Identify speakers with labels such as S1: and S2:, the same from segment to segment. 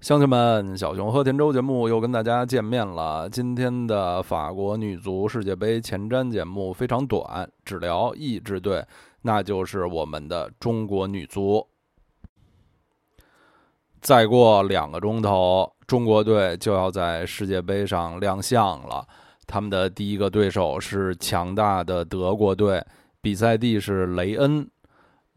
S1: 乡亲们，小熊和田周节目又跟大家见面了。今天的法国女足世界杯前瞻节目非常短，只聊一支队，那就是我们的中国女足。再过两个钟头，中国队就要在世界杯上亮相了。他们的第一个对手是强大的德国队，比赛地是雷恩。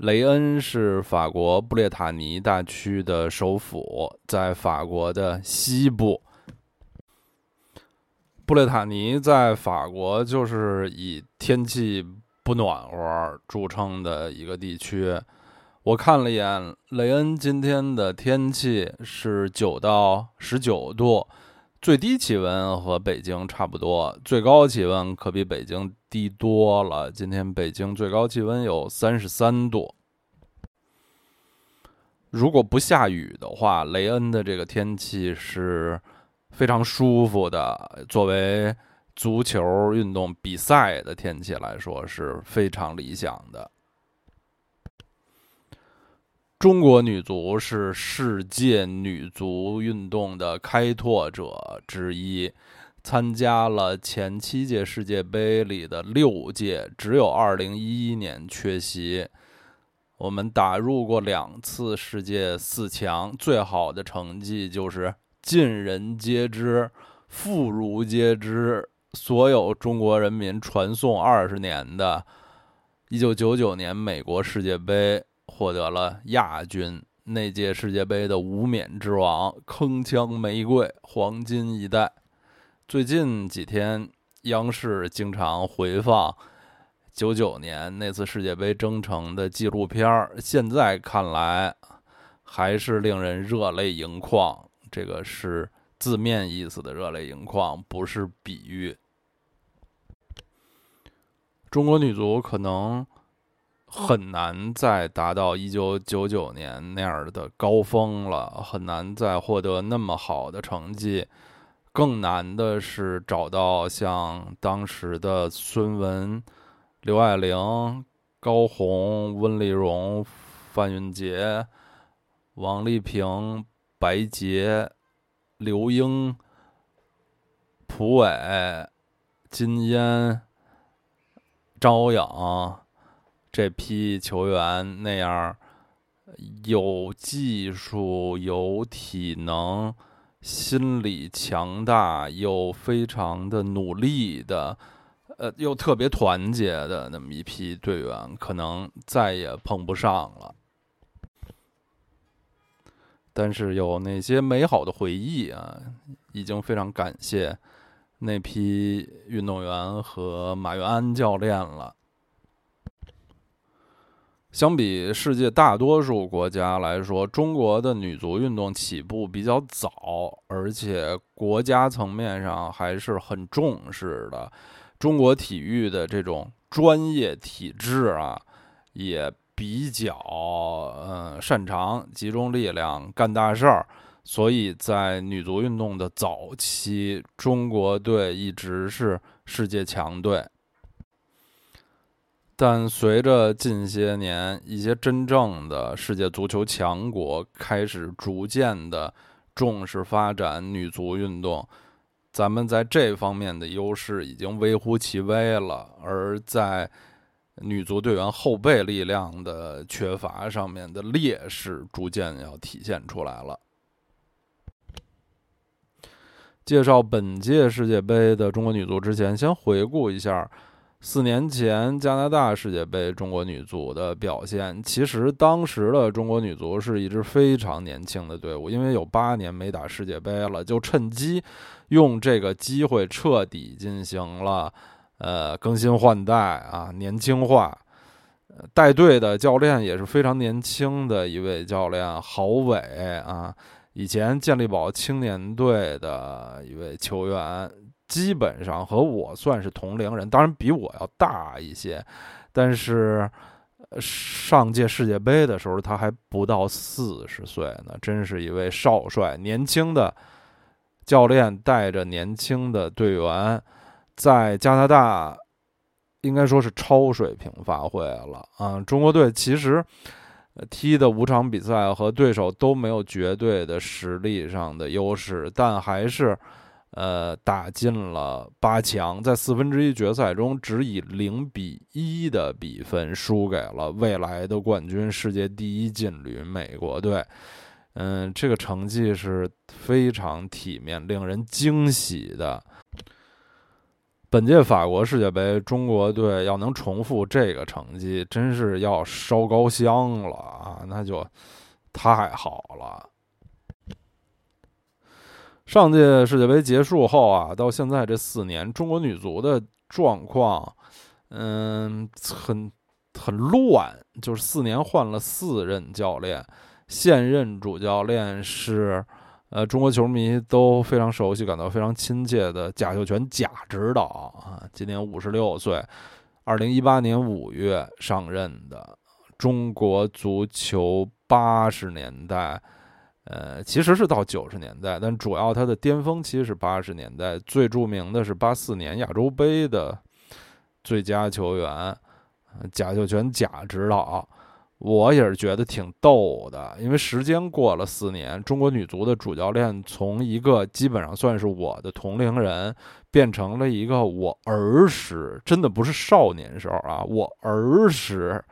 S1: 雷恩是法国布列塔尼大区的首府，在法国的西部。布列塔尼在法国就是以天气不暖和著称的一个地区。我看了一眼雷恩今天的天气是九到十九度，最低气温和北京差不多，最高气温可比北京低多了。今天北京最高气温有三十三度。如果不下雨的话，雷恩的这个天气是非常舒服的。作为足球运动比赛的天气来说，是非常理想的。中国女足是世界女足运动的开拓者之一，参加了前七届世界杯里的六届，只有二零一一年缺席。我们打入过两次世界四强，最好的成绩就是尽人皆知、妇孺皆知、所有中国人民传颂二十年的1999年美国世界杯获得了亚军。那届世界杯的无冕之王，铿锵玫瑰，黄金一代。最近几天，央视经常回放。九九年那次世界杯征程的纪录片儿，现在看来还是令人热泪盈眶。这个是字面意思的热泪盈眶，不是比喻。中国女足可能很难再达到一九九九年那样的高峰了，很难再获得那么好的成绩。更难的是找到像当时的孙雯。刘爱玲、高红、温丽蓉、范云杰、王丽萍、白洁、刘英、蒲伟、金嫣、张欧阳这批球员那样有技术、有体能、心理强大又非常的努力的。呃，又特别团结的那么一批队员，可能再也碰不上了。但是有那些美好的回忆啊，已经非常感谢那批运动员和马云安教练了。相比世界大多数国家来说，中国的女足运动起步比较早，而且国家层面上还是很重视的。中国体育的这种专业体制啊，也比较嗯擅长集中力量干大事儿，所以在女足运动的早期，中国队一直是世界强队。但随着近些年一些真正的世界足球强国开始逐渐的重视发展女足运动。咱们在这方面的优势已经微乎其微了，而在女足队员后备力量的缺乏上面的劣势逐渐要体现出来了。介绍本届世界杯的中国女足之前，先回顾一下。四年前加拿大世界杯中国女足的表现，其实当时的中国女足是一支非常年轻的队伍，因为有八年没打世界杯了，就趁机用这个机会彻底进行了呃更新换代啊，年轻化。带队的教练也是非常年轻的一位教练郝伟啊，以前健力宝青年队的一位球员。基本上和我算是同龄人，当然比我要大一些，但是上届世界杯的时候他还不到四十岁呢，真是一位少帅。年轻的教练带着年轻的队员，在加拿大应该说是超水平发挥了啊！中国队其实踢的五场比赛和对手都没有绝对的实力上的优势，但还是，呃，打进了八强，在四分之一决赛中只以零比一的比分输给了未来的冠军、世界第一劲旅美国队。嗯，这个成绩是非常体面、令人惊喜的。本届法国世界杯，中国队要能重复这个成绩，真是要烧高香了啊！那就太好了。上届世界杯结束后啊，到现在这四年，中国女足的状况，嗯，很很乱，就是四年换了四任教练，现任主教练是。呃，中国球迷都非常熟悉、感到非常亲切的贾秀全贾指导啊，今年五十六岁，二零一八年五月上任的中国足球八十年代，呃，其实是到九十年代，但主要它的巅峰期是八十年代，最著名的是八四年亚洲杯的最佳球员贾秀全贾指导。我也是觉得挺逗的，因为时间过了四年，中国女足的主教练从一个基本上算是我的同龄人，变成了一个我儿时真的不是少年时候啊，我儿时，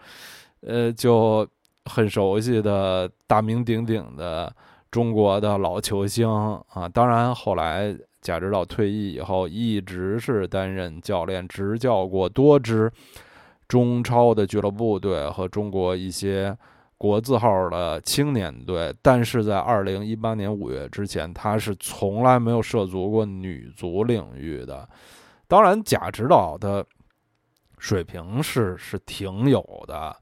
S1: 呃，就很熟悉的大名鼎鼎的中国的老球星啊。当然，后来贾指导退役以后，一直是担任教练，执教过多支。中超的俱乐部队和中国一些国字号的青年队，但是在二零一八年五月之前，他是从来没有涉足过女足领域的。当然，贾指导的水平是是挺有的，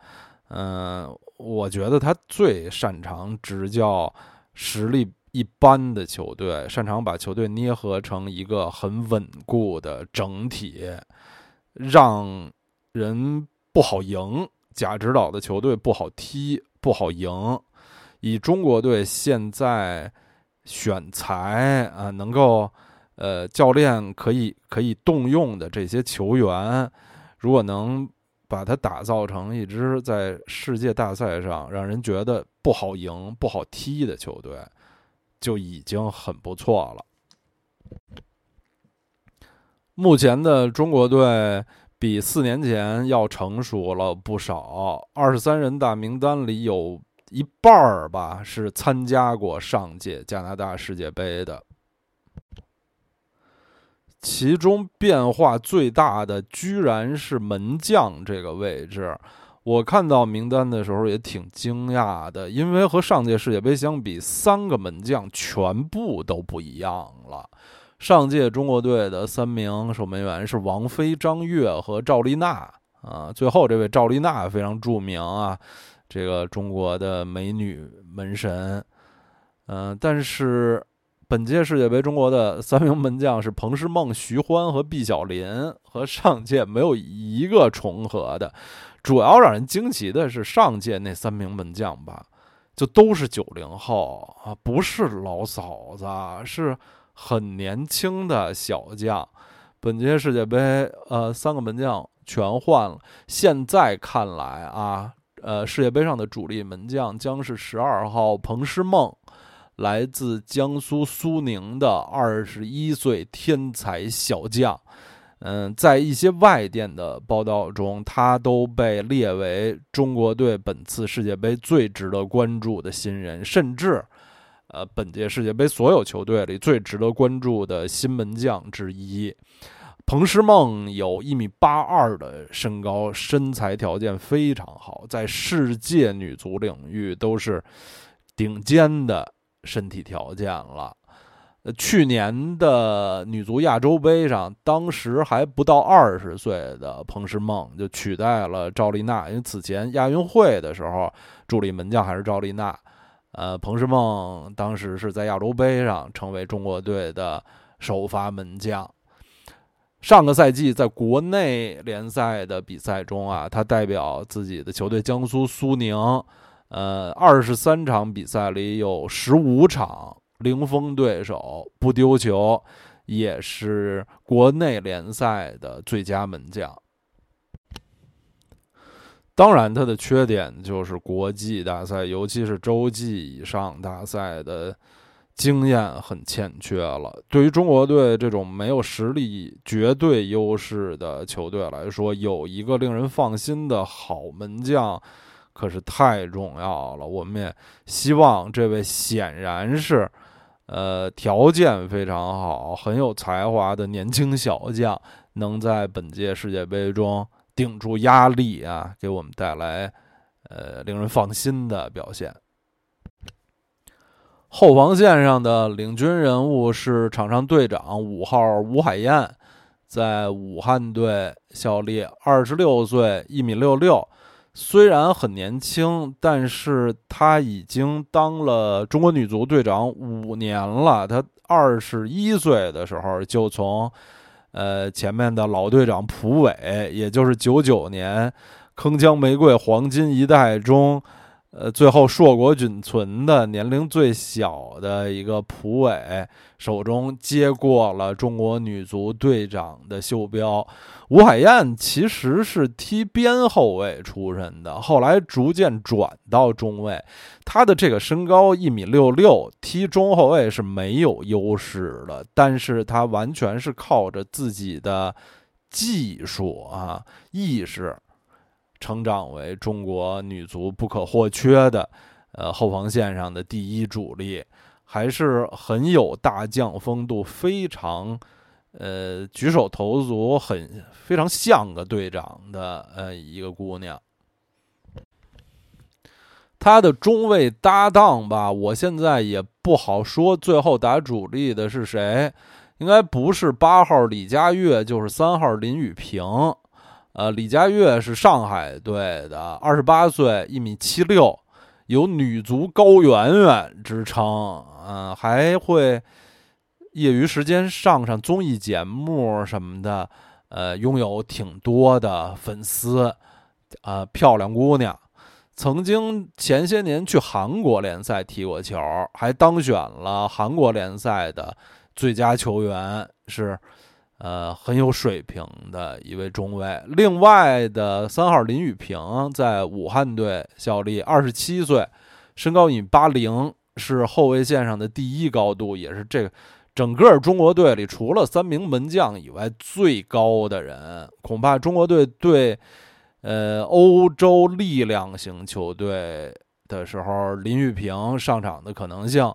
S1: 嗯，我觉得他最擅长执教实力一般的球队，擅长把球队捏合成一个很稳固的整体，让。人不好赢，贾指导的球队不好踢，不好赢。以中国队现在选材啊，能够呃教练可以可以动用的这些球员，如果能把它打造成一支在世界大赛上让人觉得不好赢、不好踢的球队，就已经很不错了。目前的中国队。比四年前要成熟了不少。二十三人大名单里有一半儿吧是参加过上届加拿大世界杯的，其中变化最大的居然是门将这个位置。我看到名单的时候也挺惊讶的，因为和上届世界杯相比，三个门将全部都不一样了。上届中国队的三名守门员是王菲、张悦和赵丽娜啊。最后这位赵丽娜非常著名啊，这个中国的美女门神。嗯，但是本届世界杯中国的三名门将是彭诗梦、徐欢和毕晓林，和上届没有一个重合的。主要让人惊奇的是上届那三名门将吧，就都是九零后啊，不是老嫂子，是。很年轻的小将，本届世界杯，呃，三个门将全换了。现在看来啊，呃，世界杯上的主力门将将是十二号彭诗梦，来自江苏苏宁的二十一岁天才小将。嗯，在一些外电的报道中，他都被列为中国队本次世界杯最值得关注的新人，甚至。呃，本届世界杯所有球队里最值得关注的新门将之一，彭诗梦有一米八二的身高，身材条件非常好，在世界女足领域都是顶尖的身体条件了。去年的女足亚洲杯上，当时还不到二十岁的彭诗梦就取代了赵丽娜，因为此前亚运会的时候，助理门将还是赵丽娜。呃，彭诗梦当时是在亚洲杯上成为中国队的首发门将。上个赛季在国内联赛的比赛中啊，他代表自己的球队江苏苏宁，呃，二十三场比赛里有十五场零封对手，不丢球，也是国内联赛的最佳门将。当然，他的缺点就是国际大赛，尤其是洲际以上大赛的经验很欠缺了。对于中国队这种没有实力绝对优势的球队来说，有一个令人放心的好门将可是太重要了。我们也希望这位显然是呃条件非常好、很有才华的年轻小将，能在本届世界杯中。顶住压力啊，给我们带来呃令人放心的表现。后防线上的领军人物是场上队长五号吴海燕，在武汉队效力，二十六岁，一米六六。虽然很年轻，但是他已经当了中国女足队长五年了。他二十一岁的时候就从。呃，前面的老队长蒲伟，也就是九九年铿锵玫瑰黄金一代中，呃，最后硕果仅存的年龄最小的一个蒲伟。手中接过了中国女足队长的袖标。吴海燕其实是踢边后卫出身的，后来逐渐转到中卫。她的这个身高一米六六，踢中后卫是没有优势的，但是她完全是靠着自己的技术啊意识，成长为中国女足不可或缺的呃后防线上的第一主力。还是很有大将风度，非常，呃，举手投足很非常像个队长的呃一个姑娘。他的中卫搭档吧，我现在也不好说，最后打主力的是谁？应该不是八号李佳悦，就是三号林雨萍。呃，李佳悦是上海队的，二十八岁，一米七六。有女足高圆圆之称，嗯，还会业余时间上上综艺节目什么的，呃，拥有挺多的粉丝，啊，漂亮姑娘，曾经前些年去韩国联赛踢过球，还当选了韩国联赛的最佳球员，是。呃，很有水平的一位中卫。另外的三号林雨平在武汉队效力，二十七岁，身高一米八零，是后卫线上的第一高度，也是这个整个中国队里除了三名门将以外最高的人。恐怕中国队对呃欧洲力量型球队的时候，林雨平上场的可能性。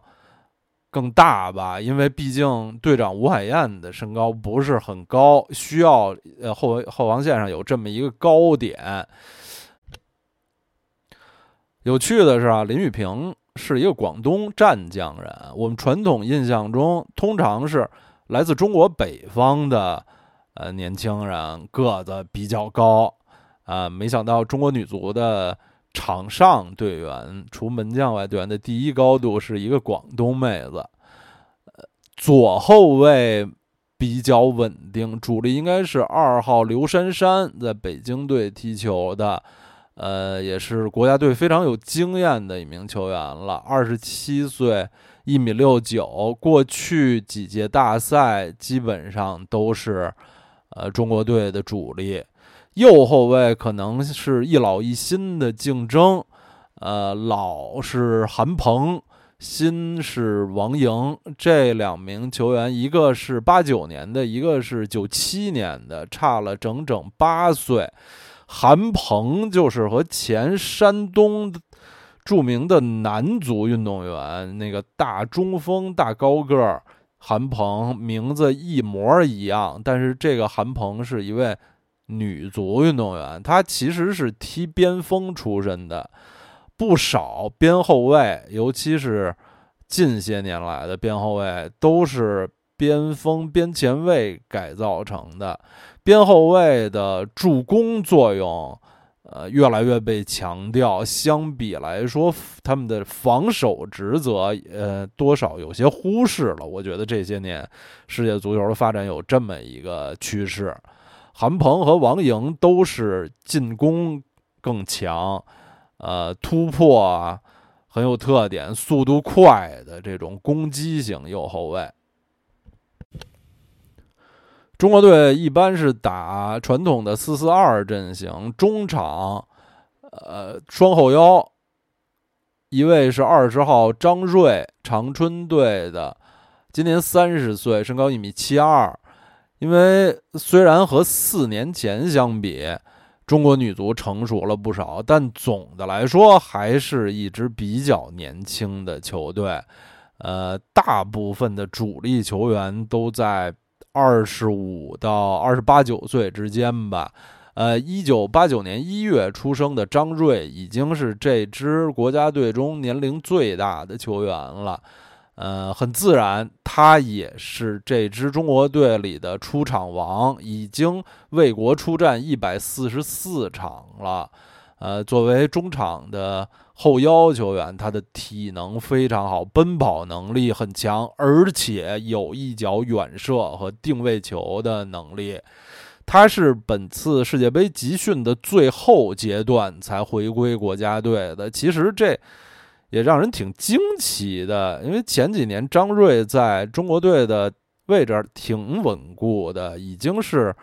S1: 更大吧，因为毕竟队长吴海燕的身高不是很高，需要呃后后防线上有这么一个高点。有趣的是啊，林雨平是一个广东湛江人。我们传统印象中，通常是来自中国北方的呃年轻人个子比较高啊，没想到中国女足的。场上队员除门将外，队员的第一高度是一个广东妹子。左后卫比较稳定，主力应该是二号刘珊珊，在北京队踢球的，呃，也是国家队非常有经验的一名球员了。二十七岁，一米六九，过去几届大赛基本上都是呃中国队的主力。右后卫可能是一老一新的竞争，呃，老是韩鹏，新是王莹，这两名球员，一个是八九年的，一个是九七年的，差了整整八岁。韩鹏就是和前山东著名的男足运动员，那个大中锋、大高个儿韩鹏，名字一模一样，但是这个韩鹏是一位。女足运动员，她其实是踢边锋出身的，不少边后卫，尤其是近些年来的边后卫，都是边锋、边前卫改造成的。边后卫的助攻作用，呃，越来越被强调。相比来说，他们的防守职责，呃，多少有些忽视了。我觉得这些年世界足球的发展有这么一个趋势。韩鹏和王莹都是进攻更强，呃，突破啊很有特点，速度快的这种攻击型右后卫。中国队一般是打传统的四四二阵型，中场呃，双后腰，一位是二十号张睿，长春队的，今年三十岁，身高一米七二。因为虽然和四年前相比，中国女足成熟了不少，但总的来说还是一支比较年轻的球队。呃，大部分的主力球员都在二十五到二十八九岁之间吧。呃，一九八九年一月出生的张睿已经是这支国家队中年龄最大的球员了。呃，很自然，他也是这支中国队里的出场王，已经为国出战一百四十四场了。呃，作为中场的后腰球员，他的体能非常好，奔跑能力很强，而且有一脚远射和定位球的能力。他是本次世界杯集训的最后阶段才回归国家队的。其实这也让人挺惊奇的，因为前几年张睿在中国队的位置挺稳固的，已经是。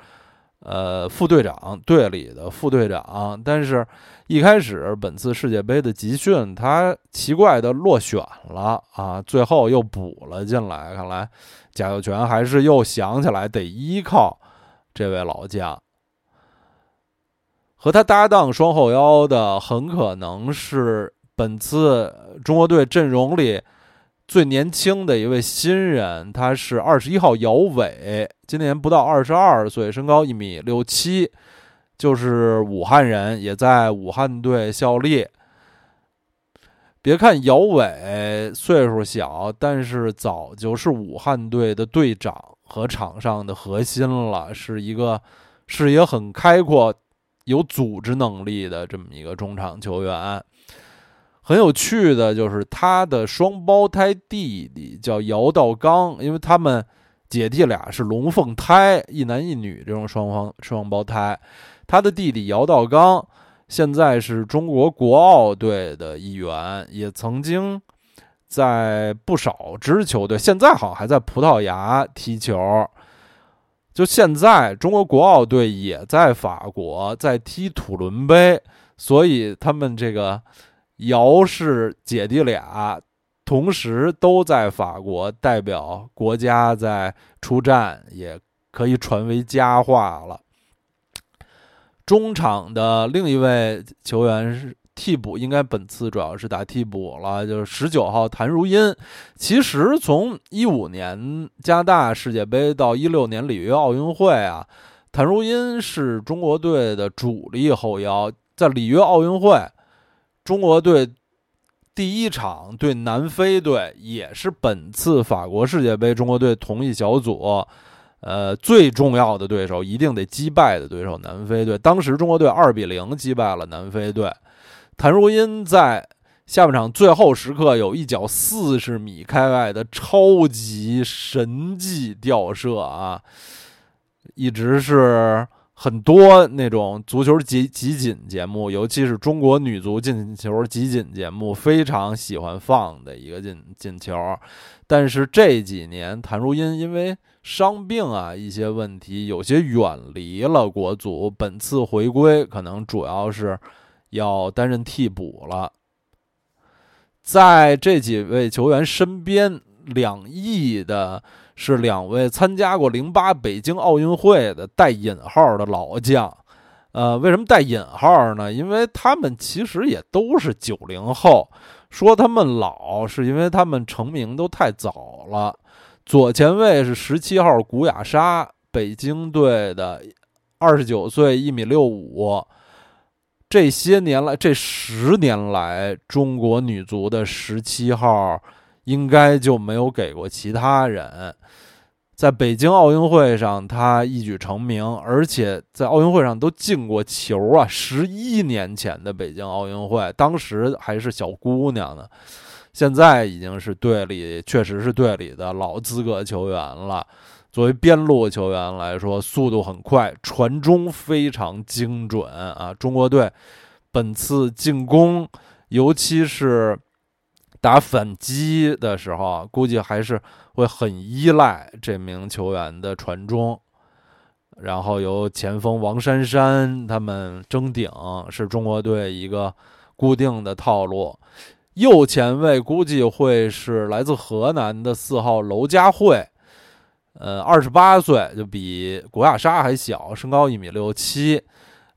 S1: 呃，副队长队里的副队长，但是一开始本次世界杯的集训，他奇怪的落选了啊，最后又补了进来。看来贾秀全还是又想起来得依靠这位老将，和他搭档双后腰的，很可能是本次中国队阵容里。最年轻的一位新人，他是二十一号姚伟，今年不到二十二岁，身高一米六七，就是武汉人，也在武汉队效力。别看姚伟岁数小，但是早就是武汉队的队长和场上的核心了，是一个视野很开阔、有组织能力的这么一个中场球员。很有趣的就是他的双胞胎弟弟叫姚道刚，因为他们姐弟俩是龙凤胎，一男一女这种双方双胞胎。他的弟弟姚道刚现在是中国国奥队的一员，也曾经在不少支球队，现在好像还在葡萄牙踢球。就现在，中国国奥队也在法国在踢土伦杯，所以他们这个。姚氏姐弟俩同时都在法国代表国家在出战，也可以传为佳话了。中场的另一位球员是替补，应该本次主要是打替补了，就是十九号谭如茵。其实从一五年加拿大世界杯到一六年里约奥运会啊，谭如茵是中国队的主力后腰，在里约奥运会。中国队第一场对南非队，也是本次法国世界杯中国队同一小组，呃，最重要的对手，一定得击败的对手——南非队。当时中国队二比零击败了南非队。谭如茵在下半场最后时刻有一脚四十米开外的超级神迹吊射啊，一直是。很多那种足球集集锦节目，尤其是中国女足进球集锦节目，非常喜欢放的一个进进球。但是这几年，谭如茵因为伤病啊一些问题，有些远离了国足。本次回归，可能主要是要担任替补了。在这几位球员身边，两翼的。是两位参加过零八北京奥运会的带引号的老将，呃，为什么带引号呢？因为他们其实也都是九零后，说他们老是因为他们成名都太早了。左前卫是十七号古雅莎，北京队的，二十九岁，一米六五。这些年来，这十年来，中国女足的十七号。应该就没有给过其他人，在北京奥运会上他一举成名，而且在奥运会上都进过球啊！十一年前的北京奥运会，当时还是小姑娘呢，现在已经是队里确实是队里的老资格球员了。作为边路球员来说，速度很快，传中非常精准啊！中国队本次进攻，尤其是。打反击的时候，估计还是会很依赖这名球员的传中。然后由前锋王珊珊他们争顶，是中国队一个固定的套路。右前卫估计会是来自河南的四号娄佳慧，呃，二十八岁，就比古雅莎还小，身高一米六七，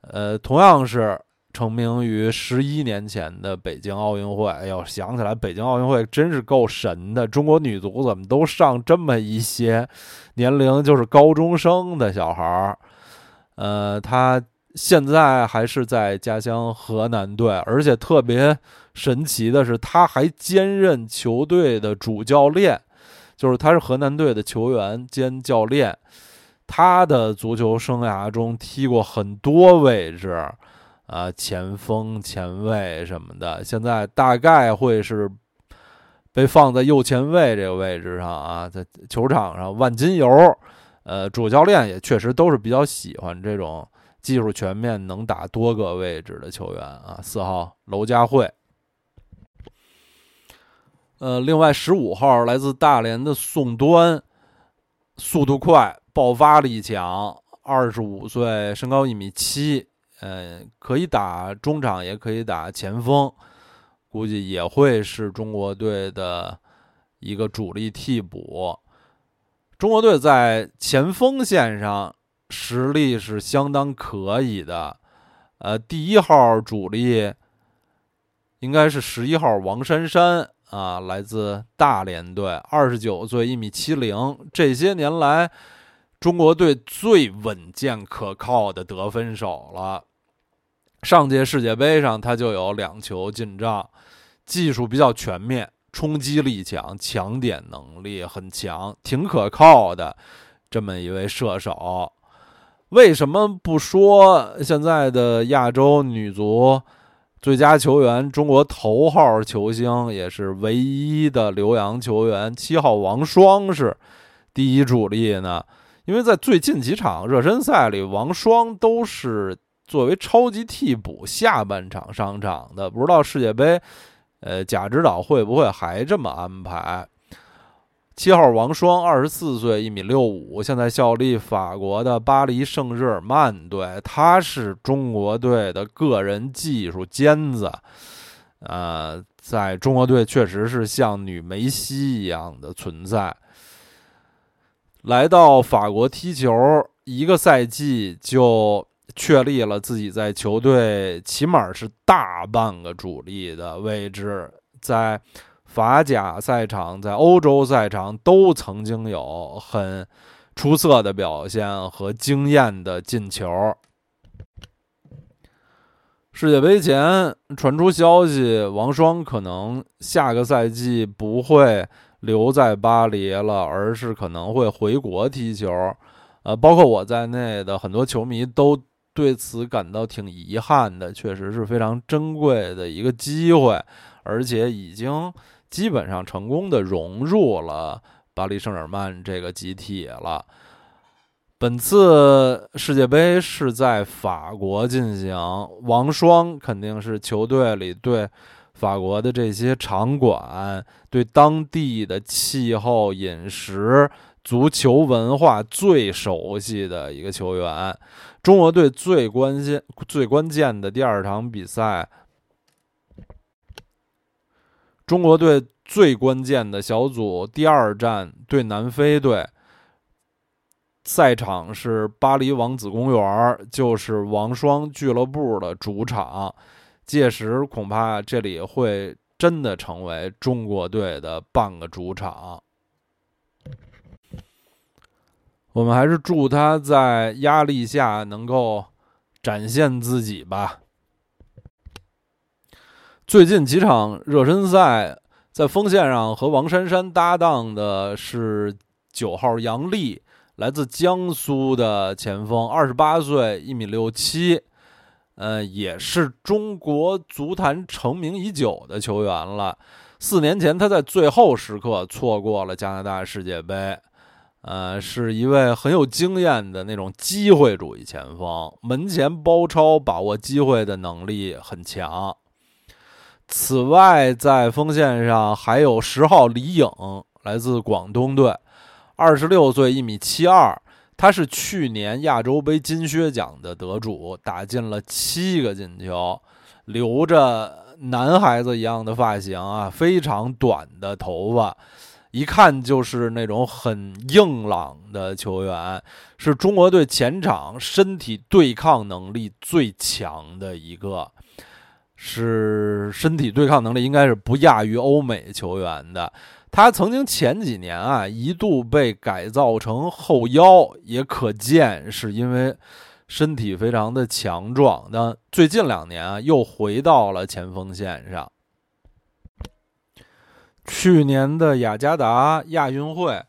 S1: 呃，同样是。成名于十一年前的北京奥运会。哎呦，想起来北京奥运会真是够神的。中国女足怎么都上这么一些年龄就是高中生的小孩儿？呃，他现在还是在家乡河南队，而且特别神奇的是，他还兼任球队的主教练，就是他是河南队的球员兼教练。他的足球生涯中踢过很多位置。啊，前锋、前卫什么的，现在大概会是被放在右前卫这个位置上啊，在球场上万金油。呃，主教练也确实都是比较喜欢这种技术全面、能打多个位置的球员啊。四号娄佳慧，呃，另外十五号来自大连的宋端，速度快，爆发力强，二十五岁，身高一米七。嗯，可以打中场，也可以打前锋，估计也会是中国队的一个主力替补。中国队在前锋线上实力是相当可以的。呃，第一号主力应该是十一号王珊珊啊，来自大连队，二十九岁，一米七零。这些年来，中国队最稳健可靠的得分手了。上届世界杯上，他就有两球进账，技术比较全面，冲击力强，抢点能力很强，挺可靠的这么一位射手。为什么不说现在的亚洲女足最佳球员、中国头号球星，也是唯一的留洋球员七号王霜是第一主力呢？因为在最近几场热身赛里，王霜都是。作为超级替补，下半场上场的，不知道世界杯，呃，贾指导会不会还这么安排？七号王霜，二十四岁，一米六五，现在效力法国的巴黎圣日耳曼队，他是中国队的个人技术尖子，呃，在中国队确实是像女梅西一样的存在。来到法国踢球，一个赛季就。确立了自己在球队起码是大半个主力的位置，在法甲赛场、在欧洲赛场都曾经有很出色的表现和惊艳的进球。世界杯前传出消息，王霜可能下个赛季不会留在巴黎了，而是可能会回国踢球。呃，包括我在内的很多球迷都。对此感到挺遗憾的，确实是非常珍贵的一个机会，而且已经基本上成功的融入了巴黎圣日耳曼这个集体了。本次世界杯是在法国进行，王霜肯定是球队里对法国的这些场馆、对当地的气候、饮食。足球文化最熟悉的一个球员，中国队最关键、最关键的第二场比赛，中国队最关键的小组第二战对南非队，赛场是巴黎王子公园，就是王霜俱乐部的主场。届时恐怕这里会真的成为中国队的半个主场。我们还是祝他在压力下能够展现自己吧。最近几场热身赛，在锋线上和王珊珊搭档的是九号杨丽，来自江苏的前锋，二十八岁，一米六七，呃，也是中国足坛成名已久的球员了。四年前，他在最后时刻错过了加拿大世界杯。呃，是一位很有经验的那种机会主义前锋，门前包抄、把握机会的能力很强。此外，在锋线上还有十号李颖，来自广东队，二十六岁，一米七二，他是去年亚洲杯金靴奖的得主，打进了七个进球，留着男孩子一样的发型啊，非常短的头发，一看就是那种很硬朗的球员，是中国队前场身体对抗能力最强的一个，是身体对抗能力应该是不亚于欧美球员的。他曾经前几年啊一度被改造成后腰，也可见是因为身体非常的强壮。但最近两年啊又回到了前锋线上。去年的雅加达亚运会，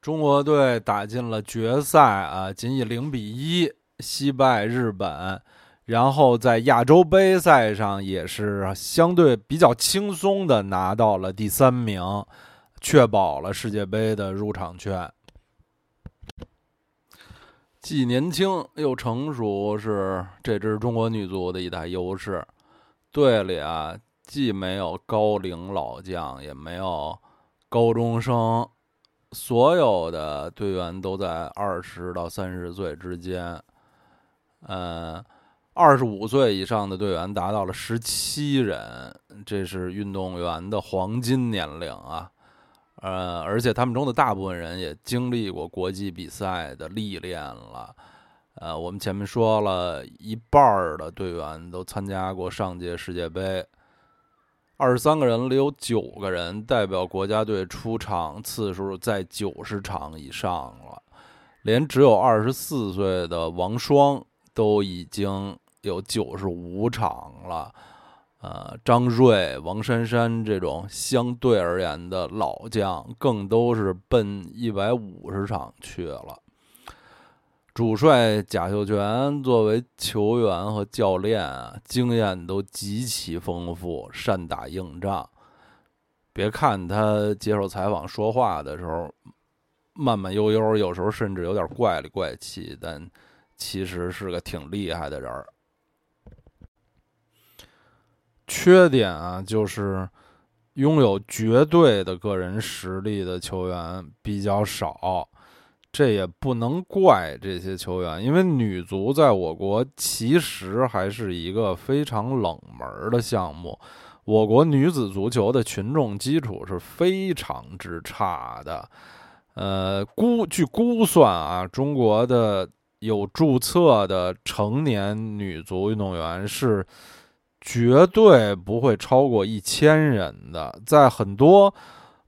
S1: 中国队打进了决赛啊，仅以零比一惜败日本。然后在亚洲杯赛上也是相对比较轻松的拿到了第三名，确保了世界杯的入场券。既年轻又成熟是这支中国女足的一大优势。队里啊，既没有高龄老将，也没有高中生，所有的队员都在二十到三十岁之间。嗯。二十五岁以上的队员达到了十七人，这是运动员的黄金年龄啊！呃，而且他们中的大部分人也经历过国际比赛的历练了。呃，我们前面说了一半的队员都参加过上届世界杯，二十三个人里有九个人代表国家队出场次数在九十场以上了，连只有二十四岁的王霜都已经。有九十五场了，呃，张睿、王珊珊这种相对而言的老将，更都是奔一百五十场去了。主帅贾秀全作为球员和教练啊，经验都极其丰富，善打硬仗。别看他接受采访说话的时候慢慢悠悠，有时候甚至有点怪里怪气，但其实是个挺厉害的人儿。缺点啊，就是拥有绝对的个人实力的球员比较少，这也不能怪这些球员，因为女足在我国其实还是一个非常冷门的项目，我国女子足球的群众基础是非常之差的，呃，估据估算啊，中国的有注册的成年女足运动员是。绝对不会超过一千人的，在很多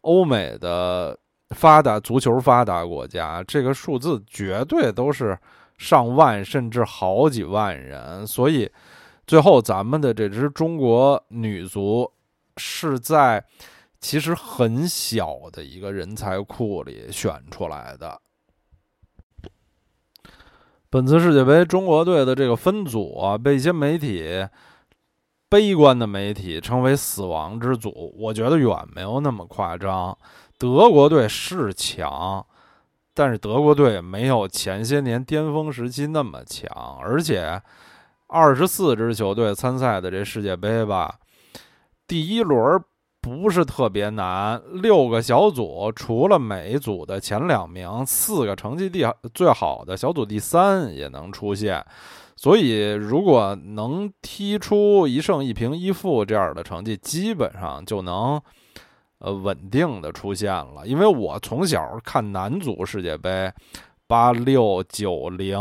S1: 欧美的发达足球发达国家，这个数字绝对都是上万甚至好几万人。所以，最后咱们的这支中国女足是在其实很小的一个人才库里选出来的。本次世界杯中国队的这个分组啊，被一些媒体。悲观的媒体称为“死亡之组”，我觉得远没有那么夸张。德国队是强，但是德国队没有前些年巅峰时期那么强。而且，二十四支球队参赛的这世界杯吧，第一轮不是特别难，六个小组，除了每组的前两名，四个成绩第最好的小组第三也能出现。所以，如果能踢出一胜一平一负这样的成绩，基本上就能呃稳定的出现了。因为我从小看男足世界杯，八六、九零、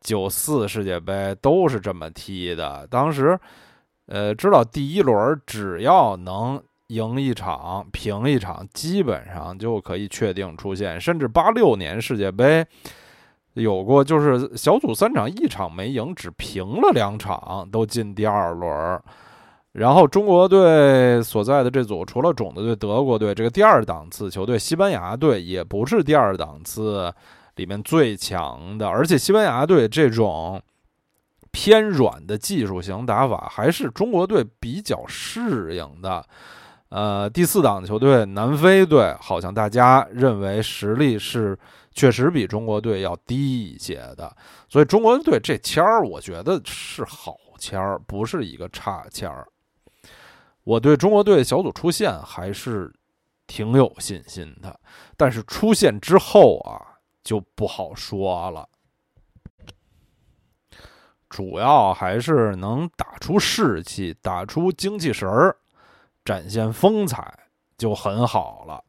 S1: 九四世界杯都是这么踢的。当时，呃，知道第一轮只要能赢一场、平一场，基本上就可以确定出现。甚至八六年世界杯。有过，就是小组三场一场没赢，只平了两场，都进第二轮。然后中国队所在的这组，除了种子队德国队这个第二档次球队，西班牙队也不是第二档次里面最强的。而且西班牙队这种偏软的技术型打法，还是中国队比较适应的。呃，第四档球队南非队，好像大家认为实力是。确实比中国队要低一些的，所以中国队这签儿，我觉得是好签儿，不是一个差签儿。我对中国队小组出线还是挺有信心的，但是出线之后啊，就不好说了。主要还是能打出士气，打出精气神儿，展现风采就很好了。